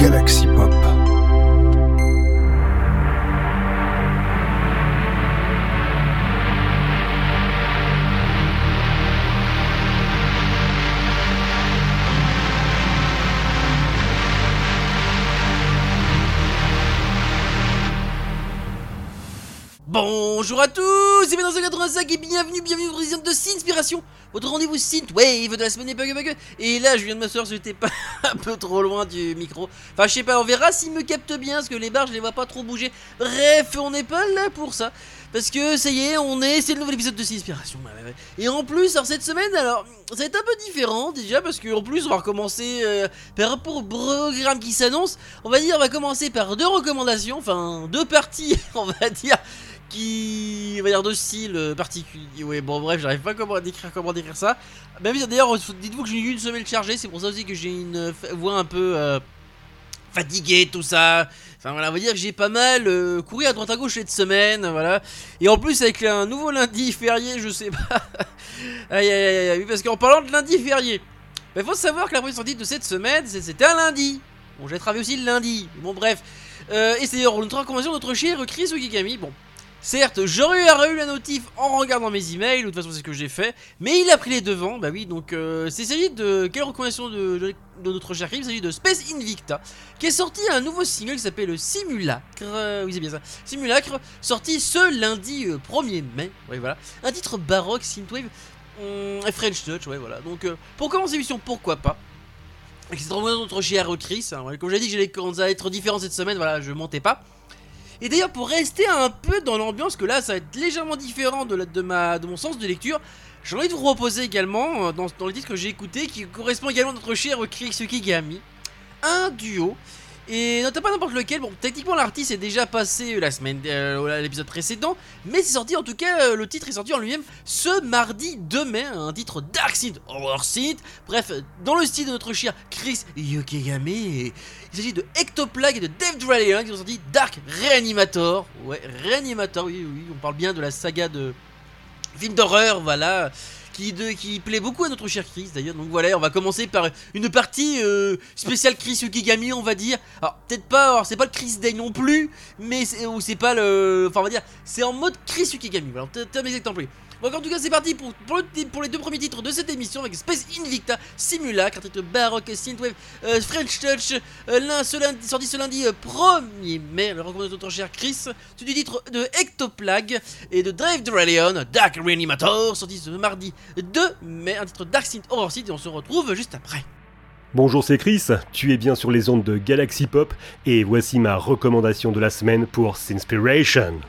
Galaxy Pop. Bonjour à tous, c'est dans 85 et bienvenue, bienvenue au président de Sinspiration, votre rendez-vous Synthwave de la semaine et bug bug. Et là, je viens de m'asseoir, j'étais pas un peu trop loin du micro. Enfin, je sais pas, on verra s'il me capte bien, parce que les barres, je les vois pas trop bouger. Bref, on n'est pas là pour ça. Parce que ça y est, on est, c'est le nouvel épisode de ouais. Et en plus, alors cette semaine, alors, ça va être un peu différent déjà, parce qu'en plus, on va recommencer euh, par rapport au programme qui s'annonce. On va dire, on va commencer par deux recommandations, enfin, deux parties, on va dire qui on va dire de style euh, particulier. Ouais, bon, bref, j'arrive pas à décrire comment décrire ça. Même d'ailleurs, dites-vous que j'ai eu une semaine chargée, c'est pour ça aussi que j'ai une euh, voix un peu euh, fatiguée, tout ça. Enfin voilà, on va dire que j'ai pas mal euh, couru à droite à gauche cette semaine, voilà. Et en plus avec un nouveau lundi férié, je sais pas. aïe aïe aïe aïe, parce qu'en parlant de lundi férié, il faut savoir que la première sortie de cette semaine, c'était un lundi. Bon, j'ai travaillé aussi le lundi. Bon, bref. Euh, et c'est d'ailleurs notre recommandation notre cher Chris Okigami. Bon, certes, j'aurais eu la notif en regardant mes emails, de toute façon c'est ce que j'ai fait, mais il a pris les devants. Bah oui, donc euh, c'est s'agit de quelle recommandation de, de- notre cher Chris Il s'agit de Space Invicta, qui est sorti un nouveau single qui s'appelle Simulacre. Euh, oui, c'est bien ça. Simulacre, sorti ce lundi euh, 1er mai. Ouais, voilà. Un titre baroque, synthwave, hum, French Touch, ouais, voilà. Donc, euh, pour commencer l'émission, pourquoi pas? Et c'est vraiment notre cher Chris. hein, ouais. Comme j'ai dit que j'allais être différent cette semaine, voilà, je mentais pas. Et d'ailleurs, pour rester un peu dans l'ambiance, que là, ça va être légèrement différent de, mon sens de lecture, j'ai envie de vous proposer également, euh, dans, le titre que j'ai écouté, qui correspond également à notre cher Chris Kigami, un duo. Et notamment pas n'importe lequel, bon, techniquement l'artiste est déjà passé la semaine, euh, l'épisode précédent, mais c'est sorti en tout cas, euh, le titre est sorti en lui-même ce mardi 2 mai, un titre Dark Synth, Horror Synth, bref, dans le style de notre cher Chris Yokigame, et il s'agit de Ectoplague et de Dave Dralion qui ont sorti Dark Reanimator, ouais, Reanimator, oui, oui, on parle bien de la saga de film d'horreur, voilà, qui, qui plaît beaucoup à notre cher Chris d'ailleurs. Donc voilà, on va commencer par une partie euh, spéciale Chris Yukigami, on va dire. Alors peut-être pas, alors c'est pas le Chris Day non plus, mais c'est, ou c'est pas le, enfin on va dire, c'est en mode Chris Yukigami. Voilà, terme employé. Donc en tout cas c'est parti pour, pour, le- pour les deux premiers titres de cette émission avec Space Invicta Simulacre, un titre baroque, synthwave, euh, French Touch, euh, sorti ce lundi euh, 1er mai, le recommandé de notre cher Chris, c'est du titre de Ectoplague et de Dave Dralion, Dark Reanimator, sorti ce mardi 2 mai, un titre Dark Synth Horror Synth et on se retrouve juste après. Bonjour, c'est Chris, tu es bien sur les ondes de Galaxy Pop et voici ma recommandation de la semaine pour Sinspiration.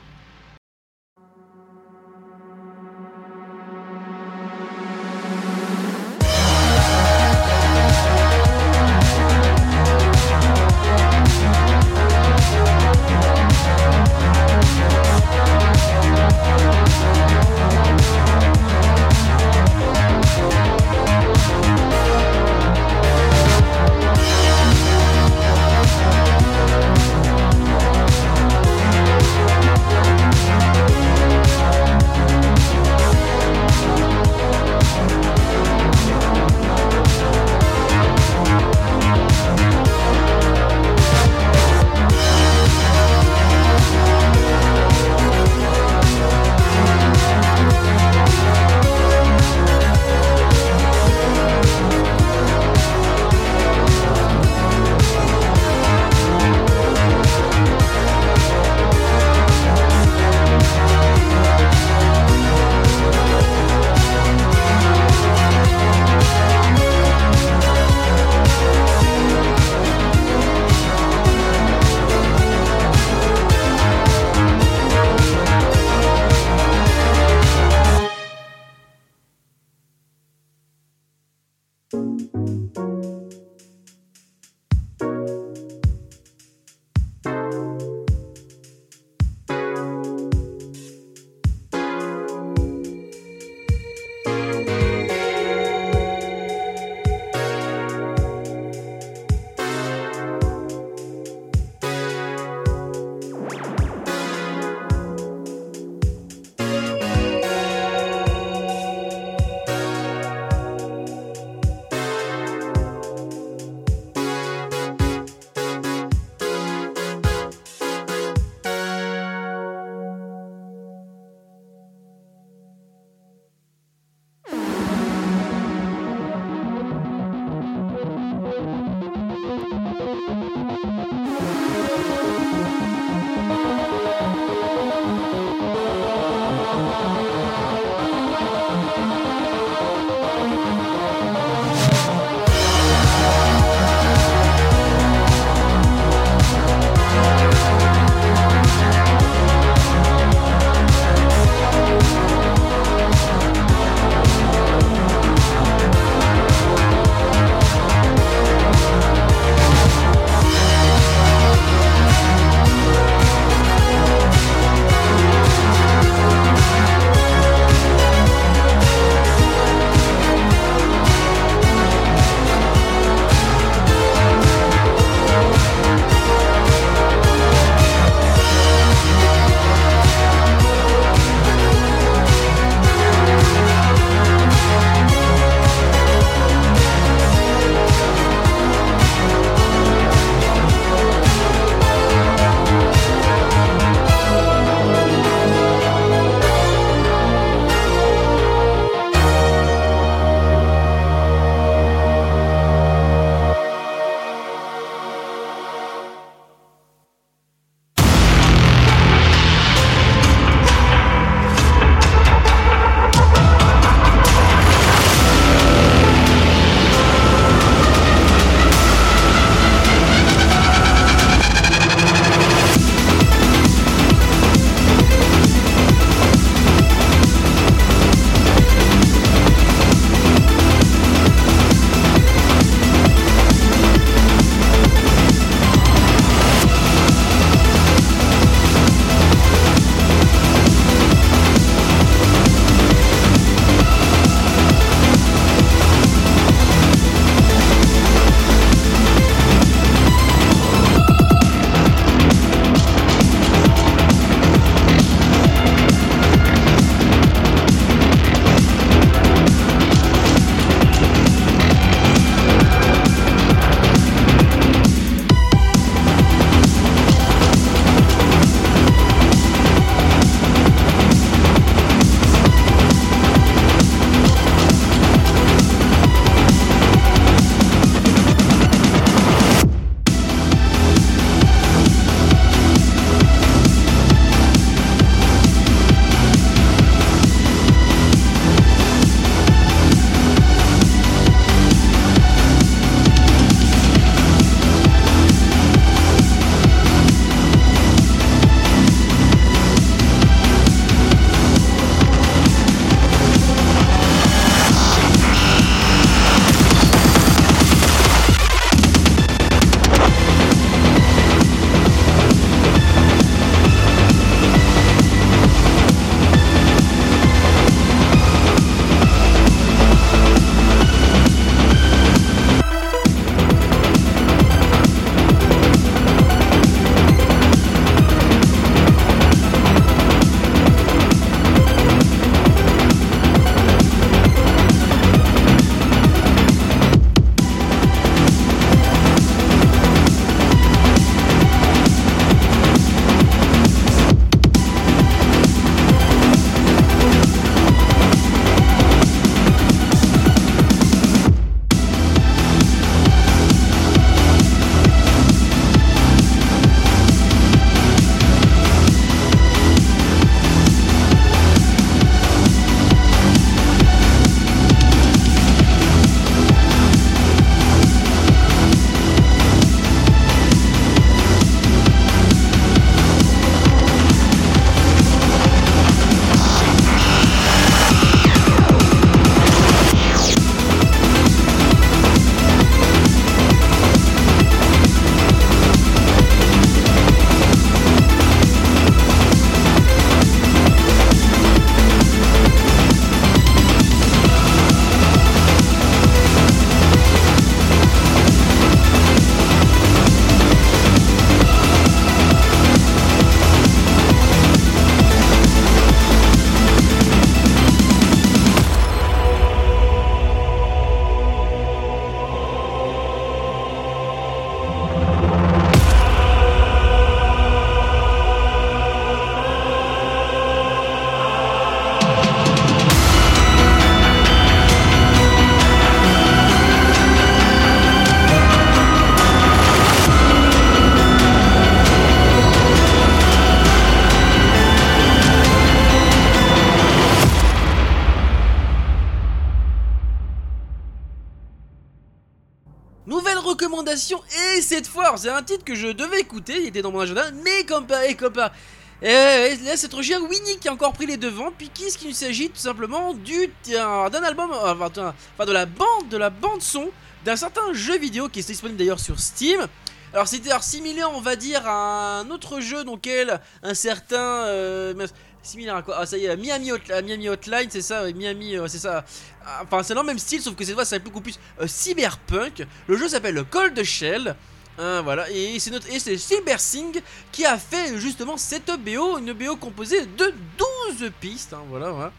C'est un titre que je devais écouter, il était dans mon agenda, mais comme pas, et comme pas. Et là, c'est trop cher Winnie qui a encore pris les devants. Puis qu'est-ce qu'il s'agit tout simplement du d'un album, enfin de la bande, de la bande son d'un certain jeu vidéo qui est disponible d'ailleurs sur Steam. Alors c'était similaire, on va dire, à un autre jeu dans lequel un certain euh, similaire à quoi? Ah ça y est, Miami, Miami Hotline, c'est ça, Miami, euh, c'est ça. Enfin c'est dans le même style, sauf que cette fois c'est beaucoup plus euh, cyberpunk. Le jeu s'appelle Cold Shell. Hein, voilà, et c'est notre et c'est qui a fait justement cette BO, une BO composée de 12 pistes, hein, voilà.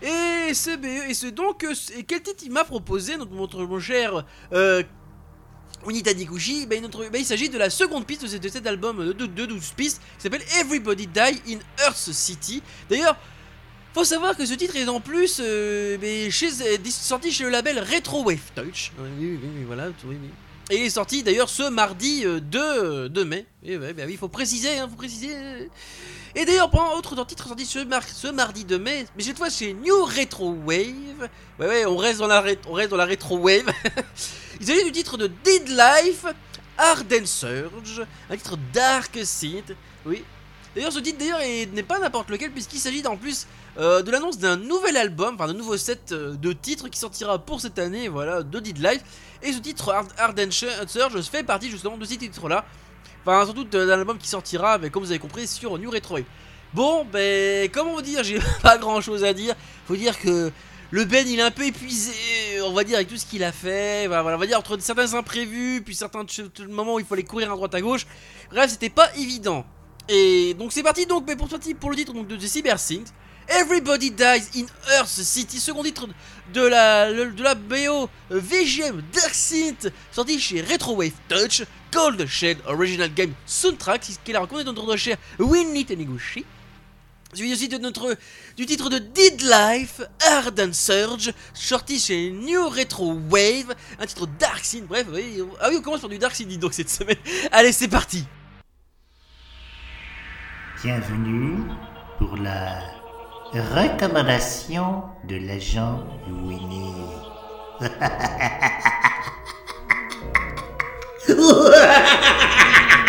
Et ce BO, et ce donc, et quel titre il m'a proposé, notre, mon cher euh, Unita ben, ben, il s'agit de la seconde piste de cet album de, 12 pistes qui s'appelle Everybody Die in Earth City. D'ailleurs, faut savoir que ce titre est en plus euh, ben, chez, sorti chez le label Retro Wave. Oui, oui, oui, oui. Et il est sorti d'ailleurs ce mardi 2, euh, 2 mai. Et ouais, bah oui, il faut préciser, hein, faut préciser. Et d'ailleurs, un autre titre sorti ce, mardi 2 mai, mais cette fois c'est New Retro Wave. Ouais, ouais, on reste dans la, on reste dans la Retro Wave. il s'agit du titre de Dead Life, Arden Surge, un titre Dark Synth. Oui. D'ailleurs, ce titre d'ailleurs n'est pas n'importe lequel, puisqu'il s'agit en plus euh, de l'annonce d'un nouvel album, enfin d'un nouveau set euh, de titres qui sortira pour cette année, voilà, de Dead Life. Et ce titre, Arden Surge, fait partie justement de ces titres-là. Enfin, surtout d'un album qui sortira, mais comme vous avez compris, sur New Retro. Bon, ben, comment vous dire, j'ai pas grand chose à dire. Faut dire que le Ben il est un peu épuisé, on va dire, avec tout ce qu'il a fait. Voilà, on va dire entre certains imprévus, puis certains moments où il fallait courir à droite à gauche. Bref, c'était pas évident. Et donc c'est parti donc mais pour, pour le titre donc, de, Cyber Everybody Dies in Earth City, second titre de la, de la BO VGM Dark Synth, sorti chez Retro Wave Touch, Cold Shade Original Game Soundtrack, qui est la recommandé de notre cher Winnie Taniguchi. Suivi aussi de notre, du titre de Dead Life, Ardent Surge, sorti chez New Retro Wave, un titre Dark Synth, bref, oui, ah oui, on commence par du Dark Synth donc cette semaine. Allez, c'est parti Bienvenue pour la Recommandation de l'agent Winnie.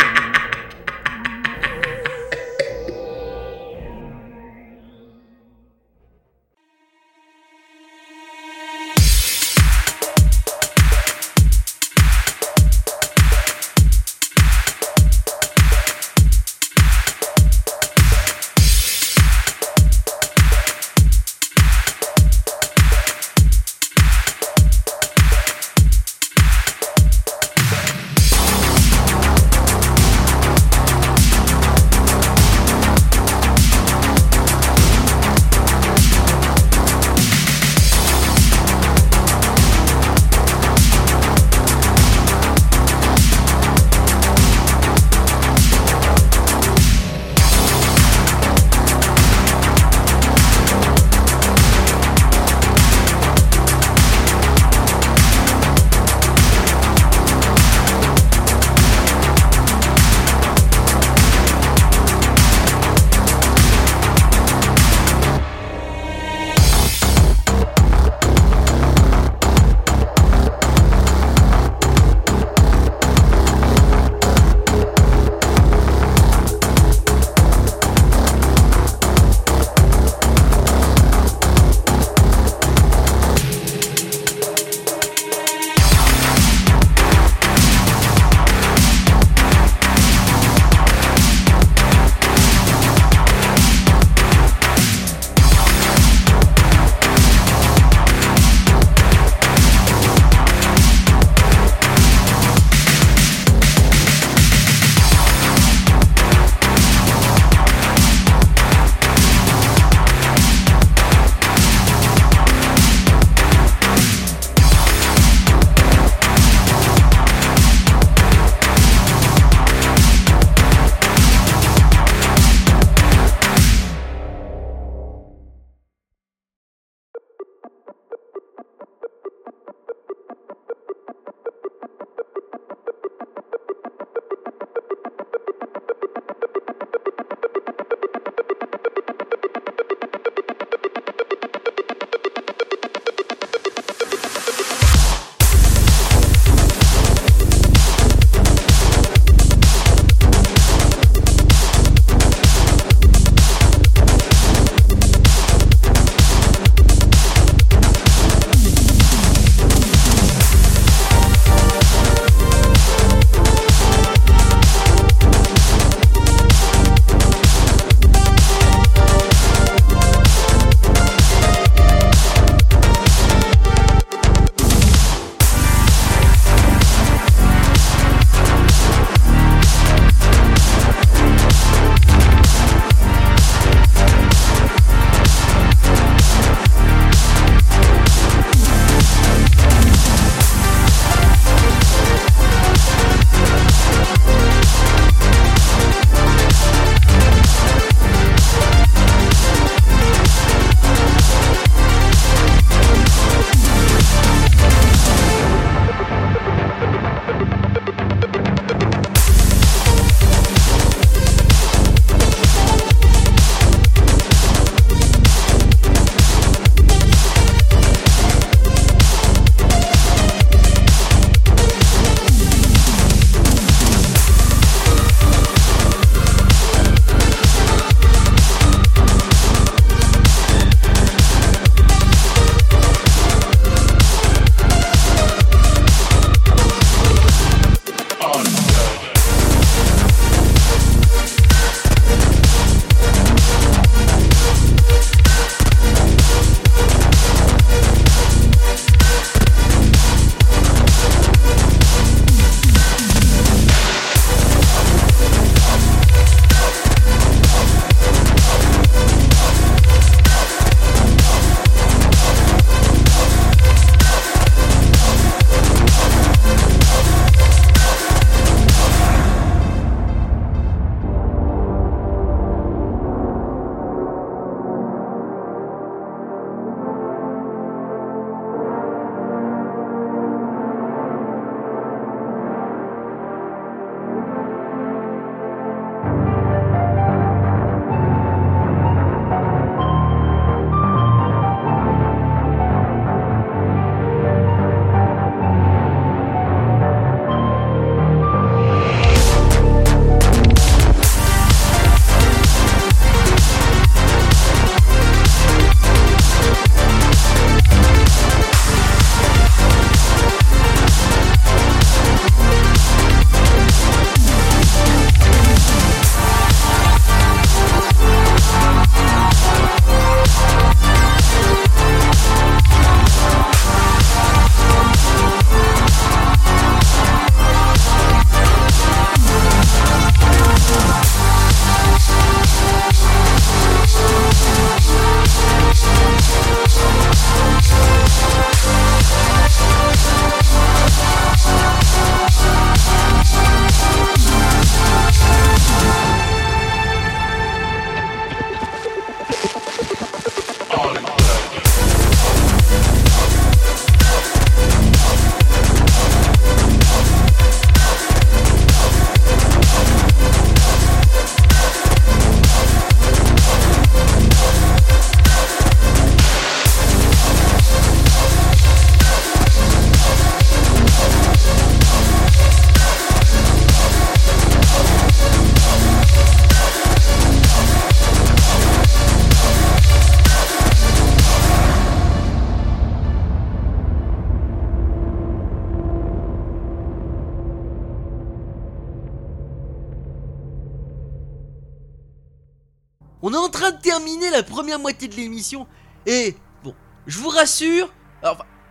de l'émission. Et bon, je vous rassure,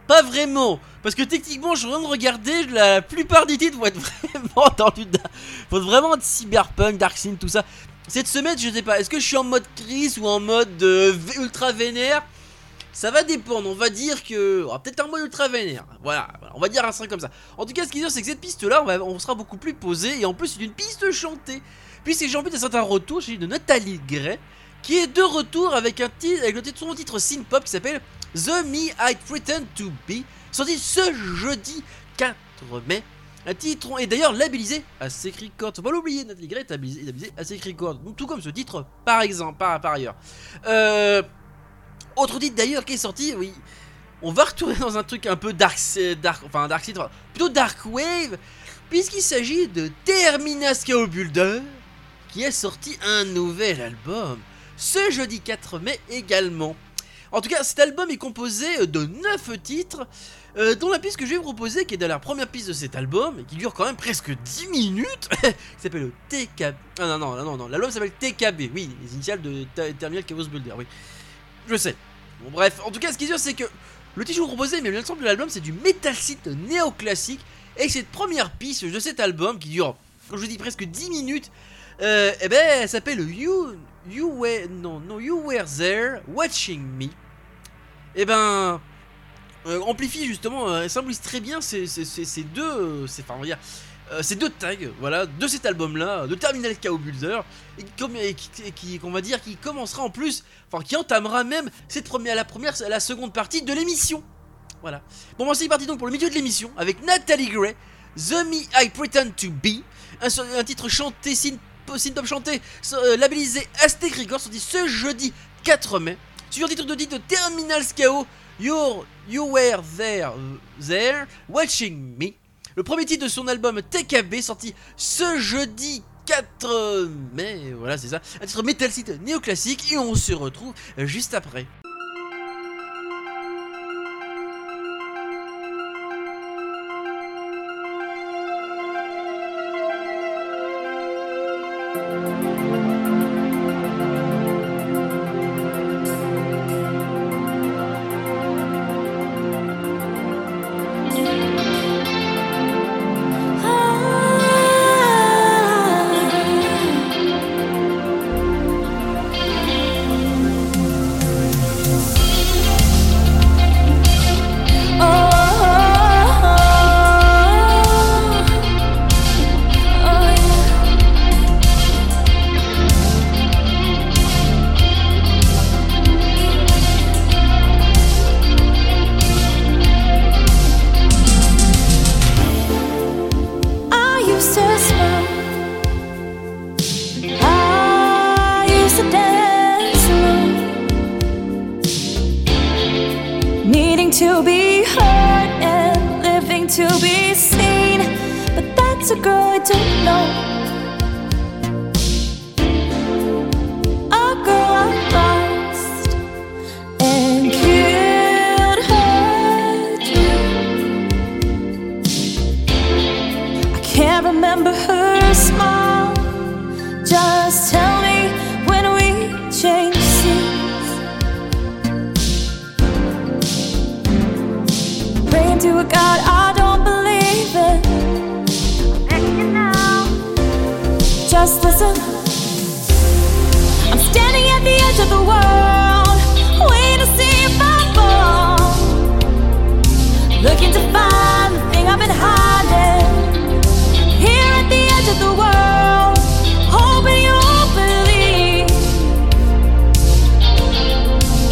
pas vraiment, parce que techniquement, je viens de regarder, la plupart des titres vont être vraiment dans du, vont vraiment de cyberpunk, dark Scene, tout ça. Cette semaine, je sais pas, est-ce que je suis en mode crise ou en mode euh, ultra vénère? Ça va dépendre, on va dire que. Peut-être en mode ultra vénère. Voilà, on va dire un truc comme ça. En tout cas, ce qui est sûr, c'est que cette piste-là, on, sera beaucoup plus posé, et en plus, c'est une piste chantée. Puisque j'ai envie de certains retours, j'ai de Nathalie Gray, qui est de retour avec un titre, avec le titre, son titre synth-pop qui s'appelle The Me I Pretend to Be, sorti ce jeudi 4 mai. Un titre est d'ailleurs labellisé à Sec Records. Faut pas l'oublier, Nathalie Gray est labellisé, Sec Records. Tout comme ce titre, par exemple, par, ailleurs. Euh, autre titre d'ailleurs qui est sorti, oui. On va retourner dans un truc un peu dark, dark enfin dark enfin, plutôt dark wave, puisqu'il s'agit de Terminus Builder, qui a sorti un nouvel album ce jeudi 4 mai également. En tout cas, cet album est composé de 9 titres, euh, dont la piste que je vais vous proposer, qui est de la première piste de cet album, et qui dure quand même presque 10 minutes, qui s'appelle le TKB. Ah non, non, non, non, l'album s'appelle TKB, oui, les initiales de Terminal Chaos Builder, oui. Je sais. Bon, bref, en tout cas, ce qui est sûr, c'est que le titre que je vous proposais, mais l'ensemble de l'album, c'est du metal synth néoclassique, et cette première piste de cet album, qui dure, comme je vous dis, presque 10 minutes, euh, eh ben, elle s'appelle You, you Were, non, non, You Were There, Watching Me. Eh ben, euh, amplifie justement, euh, symbolise très bien ces, ces- ces- deux, euh, ces, enfin, dire, euh, ces deux tags, voilà, de cet album-là, de Terminal Chaos Builder, et, comme, qui, et va dire, qui commencera en plus, enfin, qui entamera même cette première, la première, la seconde partie de l'émission. Voilà. Bon, moi c'est parti donc pour le milieu de l'émission avec Natalie Gray, The Me I Pretend to Be, un titre chanté, synth-pop chanté, euh, labellisé Aztec Records, sorti ce jeudi 4 mai. Sur titre de titre Terminal Scao, You're, You Were There, There, Watching Me. Le premier titre de son album TKB, sorti ce jeudi 4 mai, voilà c'est ça, un titre metal site néoclassique, et on se retrouve juste après.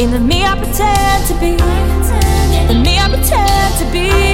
In the me I pretend to be. The me I pretend to be.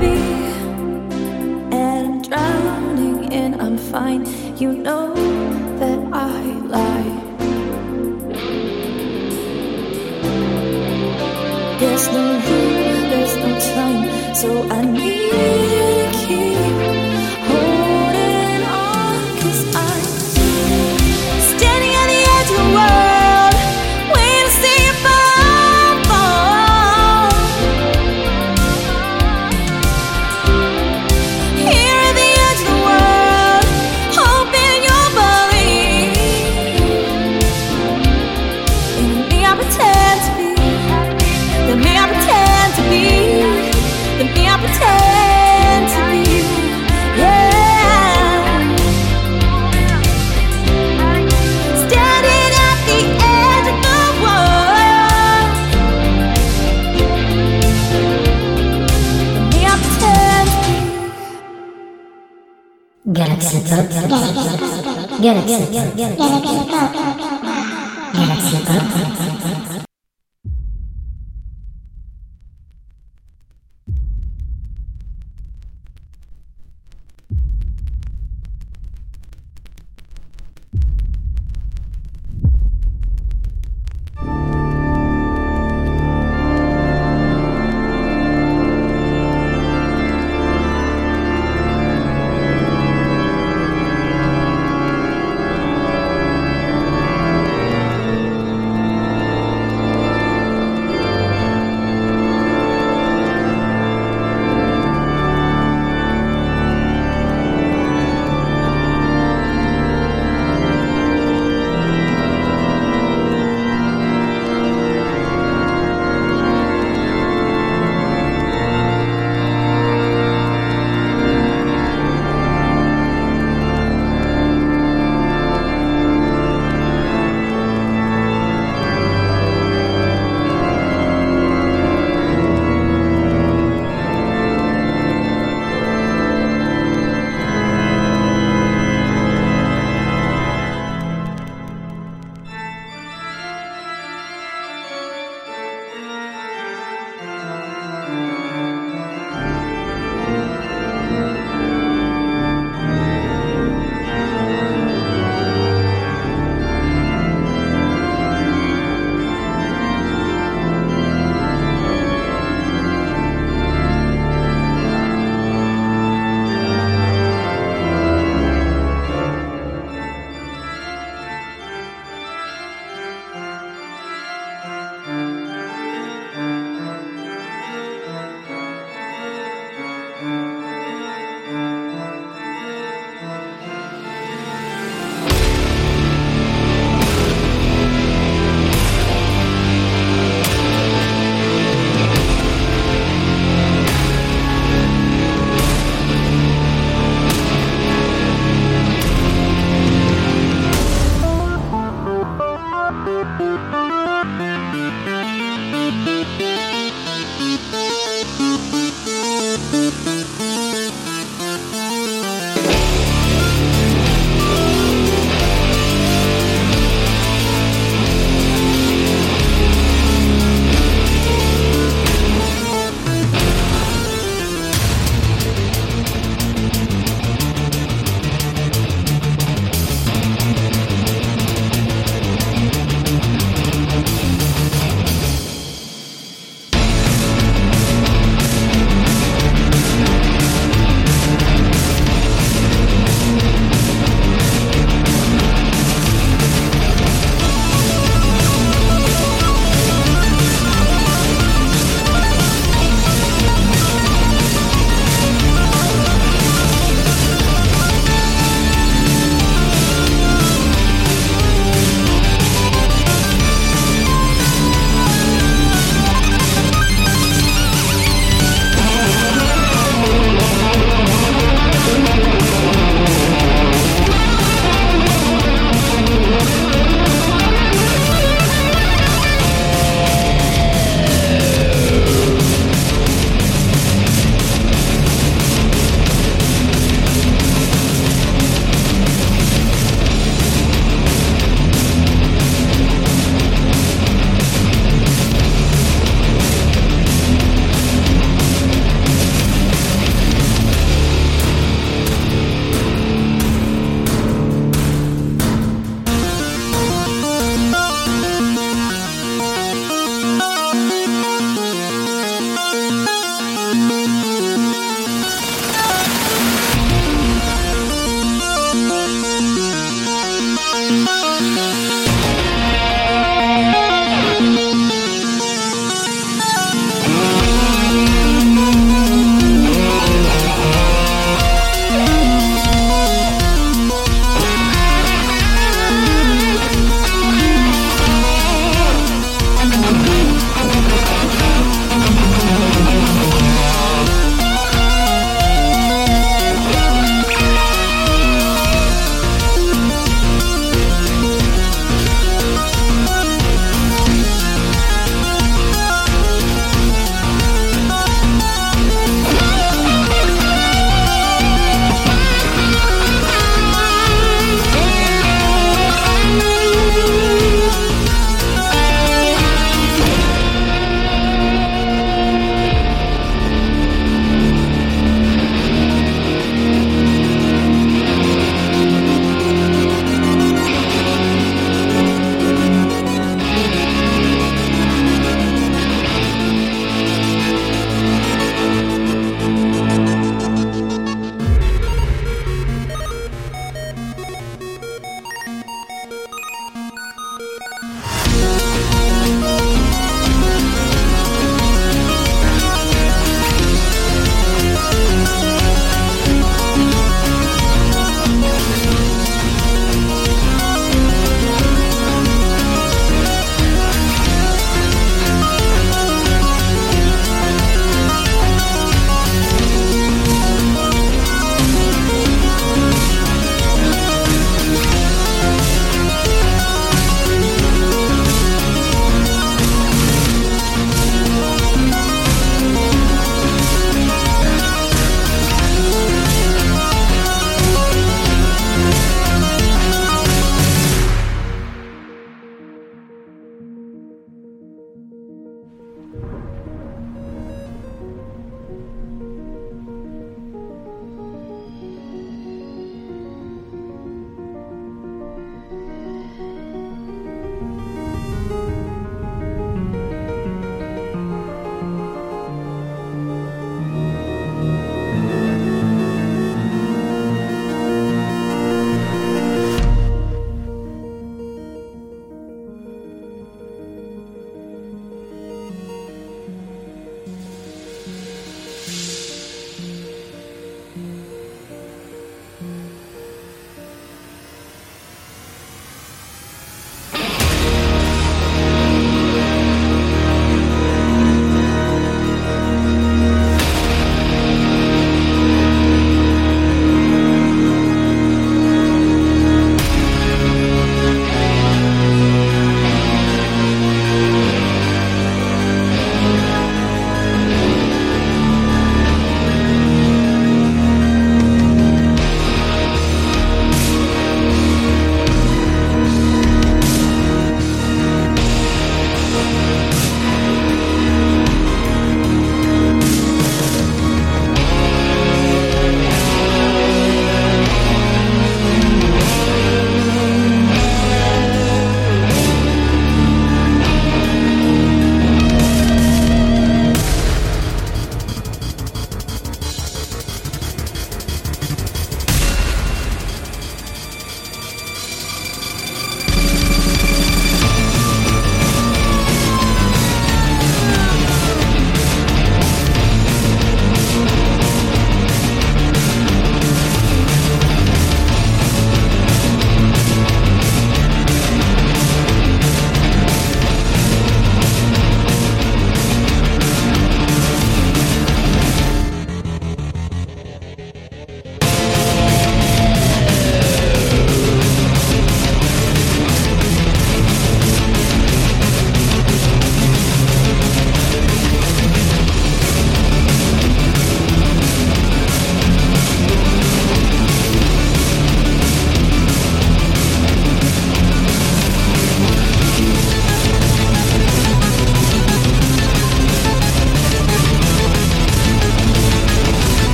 be. And I'm drowning and I'm fine. You know that I lie. There's no room, there's no time, so I need. Yes.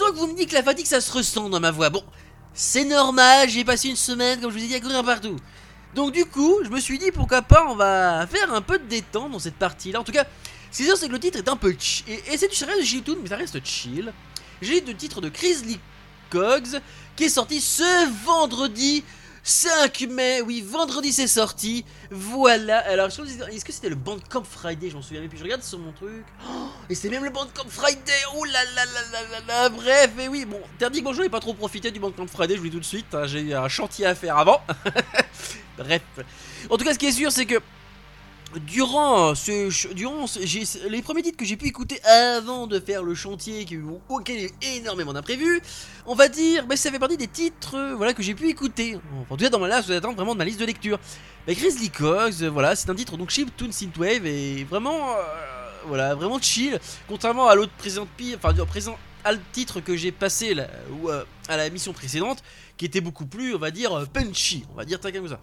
Sens que vous me dites que la fatigue ça se ressent dans ma voix. Bon, c'est normal, j'ai passé une semaine, comme je vous ai dit, à courir partout. Donc du coup, je me suis dit pourquoi pas, on va faire un peu de détente dans cette partie-là. En tout cas, ce qui sûr, c'est que le titre est un peu chill. Et, c'est du ça reste G-Tune, mais ça reste chill. J'ai le titre de Grizzly Cogs qui est sorti ce vendredi 5 mai. Oui, vendredi c'est sorti. Voilà. Alors, est-ce que c'était le Bandcamp Friday? Je m'en souviens même plus. Je regarde sur mon truc. Oh, et c'est même le Bandcamp Friday. Oh là là là là là. Bref, et oui, bon, Terdic bonjour, j'ai pas trop profité du Bandcamp Friday, je vous dis tout de suite. hein, j'ai eu un chantier à faire avant. Bref. En tout cas, ce qui est sûr, c'est que durant ch- durant ce- j'ai- les premiers titres que j'ai pu écouter avant de faire le chantier qui, auquel il a eu énormément d'imprévus, on va dire, bah, ça fait partie des titres euh, voilà, que j'ai pu écouter. En tout cas, dans ma liste vraiment de ma liste de lecture. Bah, Grizzly Cogs, euh, voilà, c'est un titre donc Chiptune Synthwave et vraiment, euh, voilà, vraiment chill. Contrairement à l'autre présent pire, enfin, présent à titre que j'ai passé là, ou, euh, à la mission précédente, qui était beaucoup plus, on va dire, euh, punchy, on va dire ça comme ça.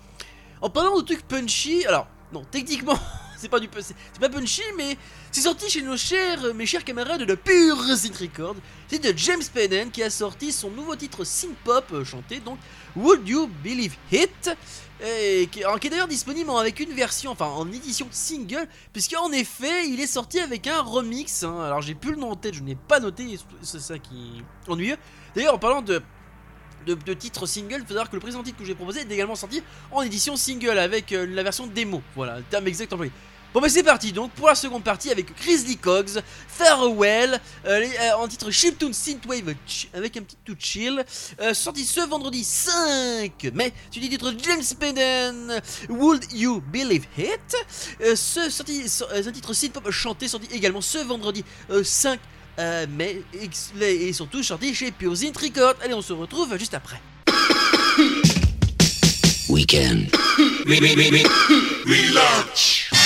En parlant de trucs punchy, alors, non, techniquement, c'est pas du c'est pas punchy, mais c'est sorti chez nos chers, euh, mes chers camarades de Pure Synth Record. C'est de James Peden qui a sorti son nouveau titre synth pop euh, chanté, donc Would You Believe It? Qui, est d'ailleurs disponible avec une version, enfin en édition single, puisqu'en effet il est sorti avec un remix. hein. Alors j'ai plus le nom en tête, je n'ai pas noté, c'est ça qui est ennuyeux. D'ailleurs en parlant de, de, titres single, il faut savoir que le présent titre que j'ai proposé est également sorti en édition single avec euh, la version démo. Voilà, le terme exact employé. Bon bah c'est parti donc pour la seconde partie avec Grizzly Cogs, Farewell, euh, euh, en titre Chiptune Synthwave avec un petit tout chill, sorti ce vendredi 5 mai, sur le titre James Peden, Would You Believe It? Ce, sorti, titre synth-pop chanté sorti également ce vendredi euh, 5 euh, mai ex- et surtout sorti chez Pure Synth Record. Allez on se retrouve juste après. Weekend. Thank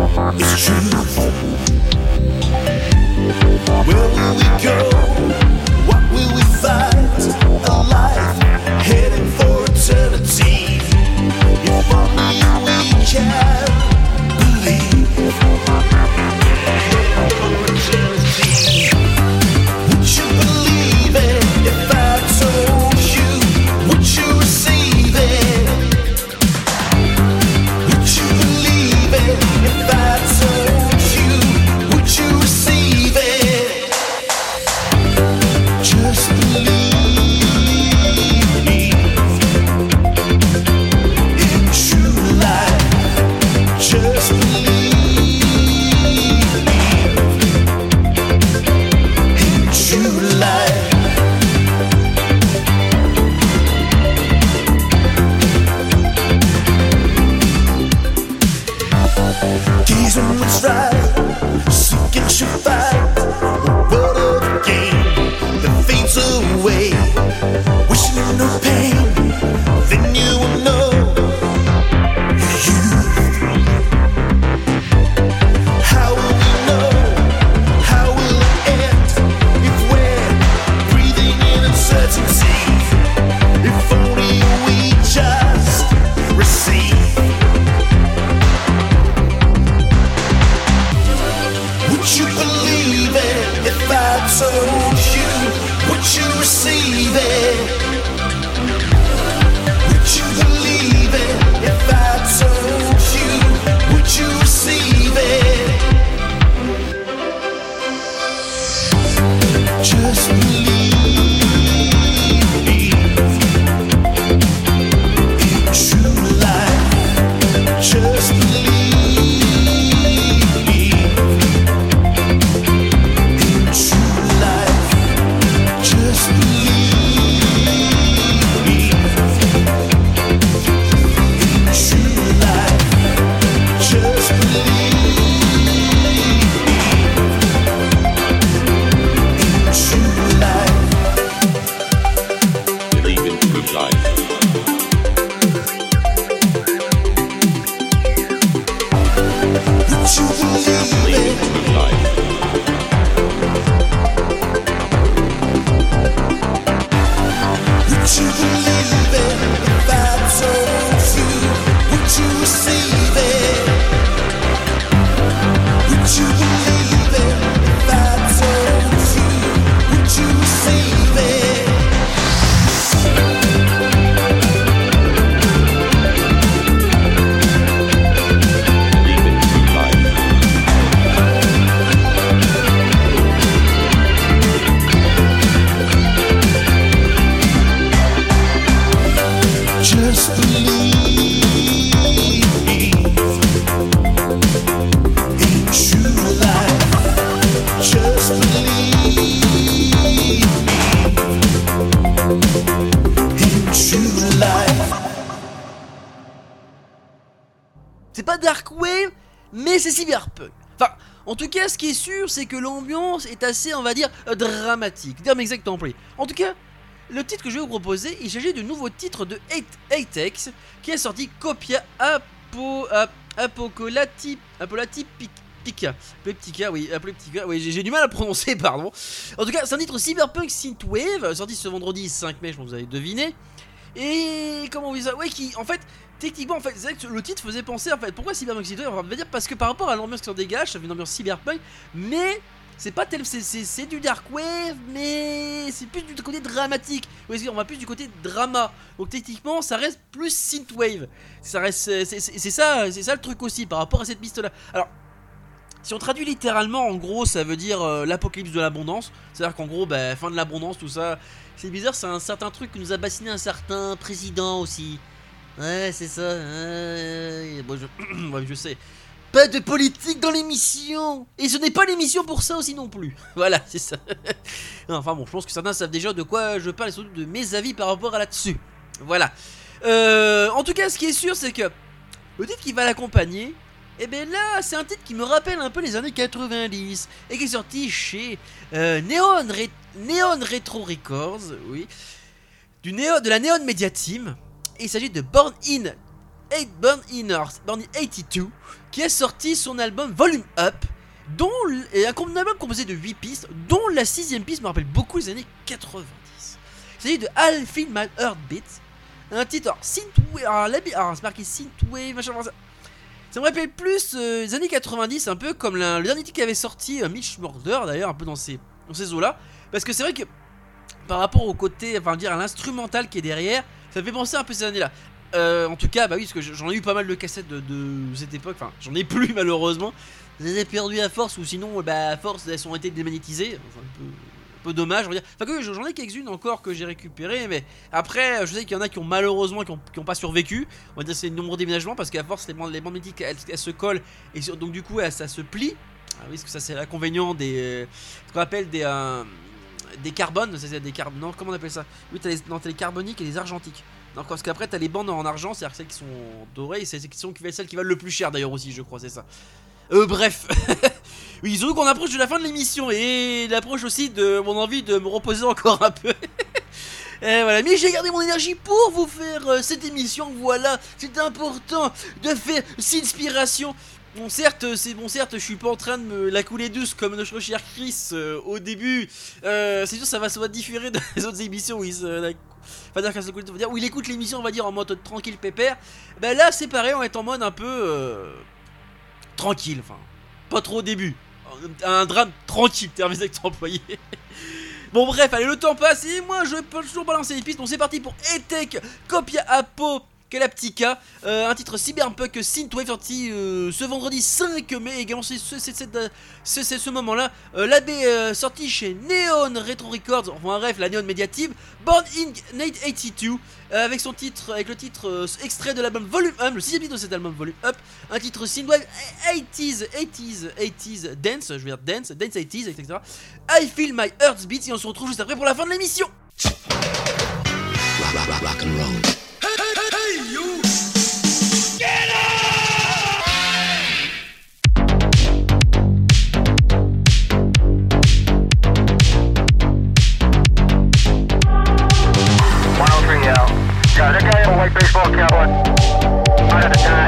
it's truth. Where will we go? Sûr, c'est que l'ambiance est assez, on va dire, euh, dramatique. Terme exact employé. En tout cas, le titre que je vais vous proposer, il s'agit du nouveau titre de 8X qui est sorti Copia Apo, Ap- Apocolati, Apolati Pic- Pica. Pleptica, oui, Pleptica, oui, j'ai du mal à prononcer, pardon. En tout cas, c'est un titre cyberpunk synthwave, sorti ce vendredi 5 mai, je pense que vous avez deviné. Et comment on dit ça? Qui en fait, techniquement, en fait, c'est le titre faisait penser en fait, pourquoi cyberpunk On va dire parce que par rapport à l'ambiance qui s'en dégage, ça fait une ambiance cyberpunk, mais c'est pas tel, c'est- du dark wave, mais c'est plus du côté dramatique. On va plus du côté drama. Donc techniquement, ça reste plus synthwave. Ça reste, c'est ça, c'est ça le truc aussi par rapport à cette piste-là. Alors. Si on traduit littéralement, en gros, ça veut dire euh, l'apocalypse de l'abondance. C'est-à-dire qu'en gros, bah, fin de l'abondance, tout ça. C'est bizarre, c'est un certain truc que nous a bassiné un certain président aussi. Ouais, c'est ça. je... sais. Pas de politique dans l'émission Et ce n'est pas l'émission pour ça aussi non plus. Voilà, c'est ça. enfin bon, je pense que certains savent déjà de quoi je parle et surtout de mes avis par rapport à là-dessus. Voilà. Euh, en tout cas, ce qui est sûr, c'est que le titre qui va l'accompagner, Et bien là, c'est un titre qui me rappelle un peu les années 90 et qui est sorti chez euh, Neon, Re- Neon Retro Records, oui, de la Neon Media Team. Et il s'agit de Born in, eight- Born in Born in 82, qui a sorti son album Volume Up, dont un album composé de 8 pistes, dont la sixième piste me rappelle beaucoup les années 90. Il s'agit de I'll Feel My Heartbeat, un titre alors, synthwave, alors, la alors, c'est marqué synthwave, machin, machin. Ça me rappelle plus euh, les années 90, un peu comme le dernier titre qu'avait sorti euh, Mitch Murder, d'ailleurs, un peu dans ces, dans ces eaux-là. Parce que c'est vrai que par rapport au côté, enfin dire à l'instrumental qui est derrière, ça me fait penser un peu ces années-là. Euh, en tout cas, bah oui, parce que j'en ai eu pas mal de cassettes de, de cette époque, enfin j'en ai plus malheureusement. Je les ai perdues à force, ou sinon, bah à force, elles ont été démagnétisées. Enfin, un peu, dommage, on va dire. Enfin, j'en ai quelques-unes encore que j'ai récupérées, mais après, je sais qu'il y en a qui ont malheureusement qui ont, qui ont pas survécu. On va dire c'est le nombre déménagements parce qu'à force, les bandes, les bandes magnétiques elles, se collent et donc du coup, elles- ça se plie. Ah oui, parce que ça, c'est l'inconvénient des. euh, ce qu'on appelle des. euh, des carbones, c'est des carbones. Non, comment on appelle ça? Oui, t'as les, carboniques et les argentiques. Non, parce qu'après, t'as les bandes en argent, c'est-à-dire celles qui sont dorées, et c'est celles qui sont celles qui valent le plus cher d'ailleurs aussi, je crois, c'est ça. Euh, bref. oui, surtout qu'on approche de la fin de l'émission et l'approche aussi de mon envie de me reposer encore un peu. Et voilà, mais j'ai gardé mon énergie pour vous faire euh, cette émission. Voilà, c'est important de faire cette inspiration. Bon, certes, euh, c'est bon, certes, je suis pas en train de me la couler douce comme notre cher Chris euh, au début. Euh, c'est sûr, ça va, ça va différer des autres émissions où il se se va écoute l'émission, on va dire en mode tranquille pépère. Bah là, c'est pareil, on est en mode un peu tranquille, enfin, pas trop au début. Un drame tranquille, terme exact employé. Bon bref, allez, le temps passe et moi je peux toujours balancer les pistes. Donc c'est parti pour Etech, Copia Apo, Galactica, euh, un titre cyberpunk synthwave sorti euh, ce vendredi 5 mai également euh, c'est- ce moment-là. Euh, L'AB euh, sorti chez Neon Retro Records, enfin bref, la Neon Media Team, Born in 882, euh, avec son titre, avec le titre extrait de l'album Volume 1, le sixième titre de cet album Volume Up, un titre synthwave 80s, 80s, 80s dance, je veux dire dance, dance 80s, etc. I Feel My Heart Beats et on se retrouve juste après pour la fin de l'émission. In a white baseball cap on. Not at the time,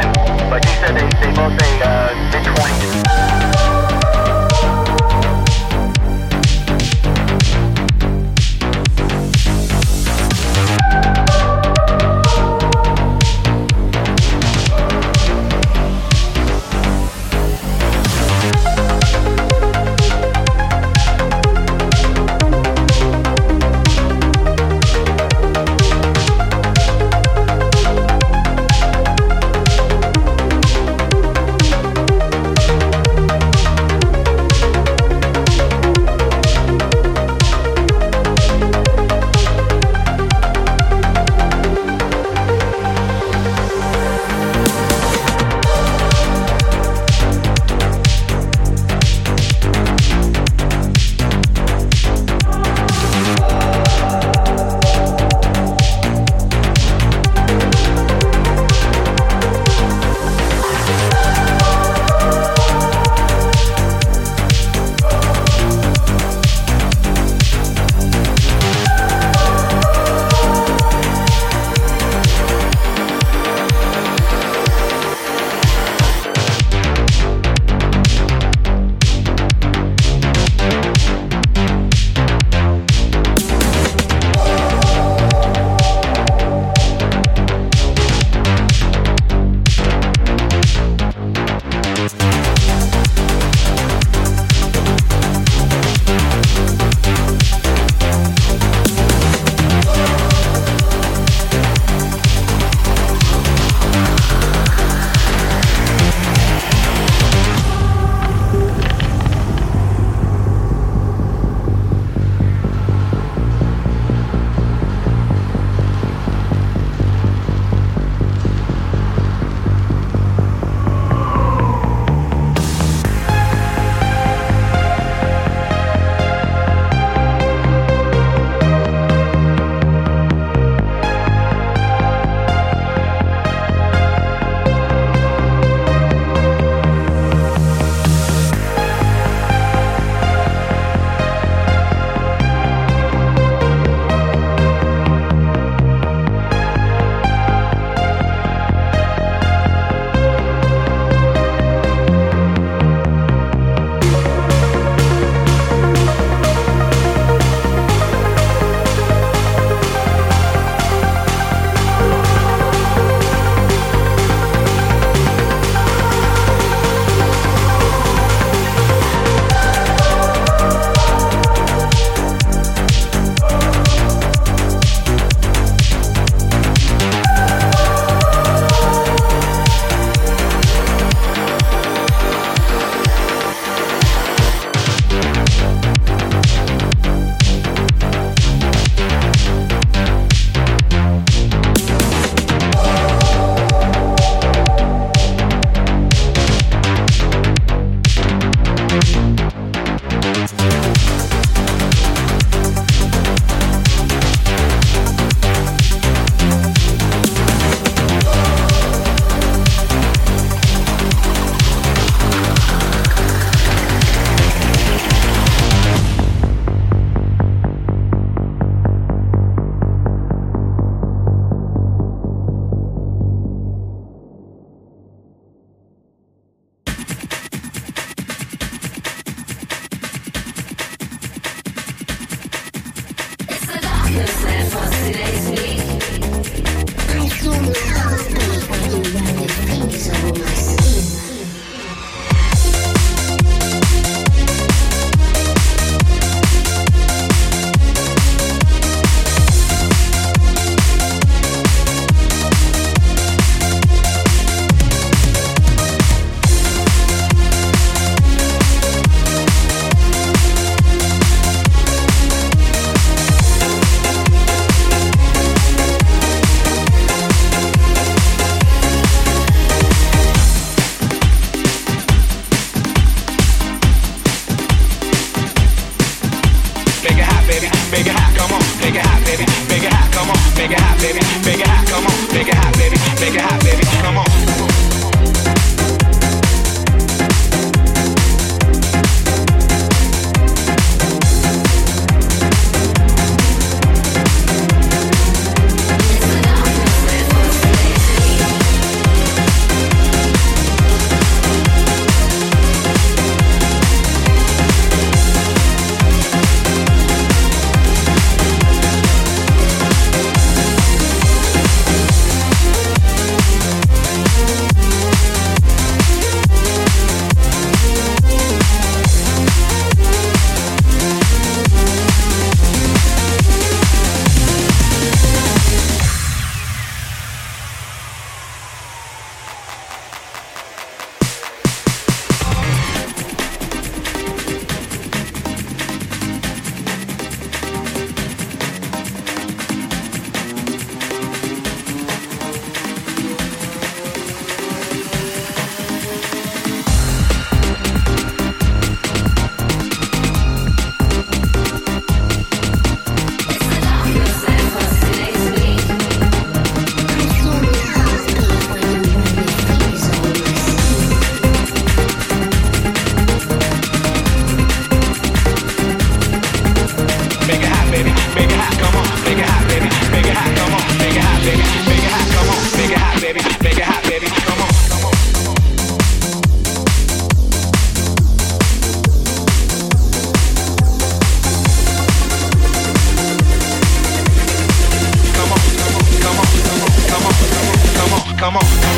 come on,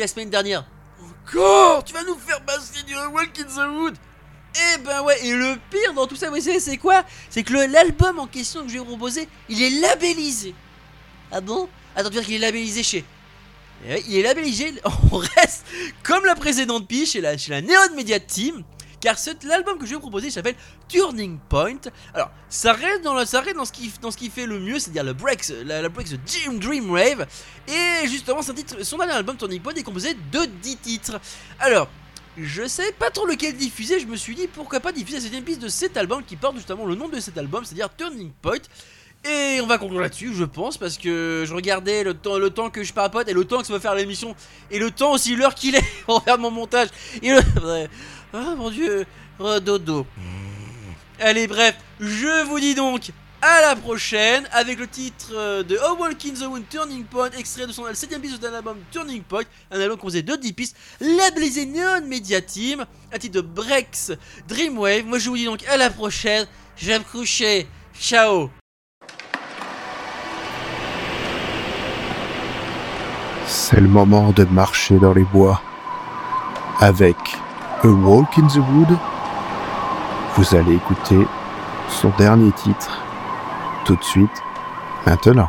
la semaine dernière. Encore Tu vas nous faire passer du Walk in the Wood Et ben ouais, et le pire dans tout ça, vous savez, c'est quoi? C'est que l'album en question que je vais vous proposer, il est labellisé. Ah bon? Attends, tu veux dire qu'il est labellisé chez? Eh il est labellisé, on reste comme la précédente pige chez la, chez la Neon Media Team. Car l'album que je vais vous proposer s'appelle Turning Point. Alors, ça reste dans, ça dans, ce, qui, fait le mieux, c'est-à-dire le Breaks, la, la Breaks Dream, Rave. Et justement, son, dernier album Turning Point est composé de 10 titres. Alors, je savais pas trop lequel diffuser, je me suis dit pourquoi pas diffuser la septième piste de cet album qui porte justement le nom de cet album, c'est-à-dire Turning Point. Et on va conclure là-dessus, je pense, parce que je regardais le temps, le temps que je papote et le temps que ça va faire l'émission, et le temps aussi, l'heure qu'il est pour faire mon montage. Oh mon dieu, oh, dodo. Allez, bref, je vous dis donc à la prochaine avec le titre euh, de Oh Walk in the Wind Turning Point, extrait de son 7ème piste d'un album Turning Point, un album composé de 10 pistes, labellisé Neon Media Team, un titre de Breaks Dreamwave. Moi je vous dis donc à la prochaine, je vais me coucher. Ciao C'est le moment de marcher dans les bois. Avec A Walk in the Wood, vous allez écouter son dernier titre tout de suite, maintenant.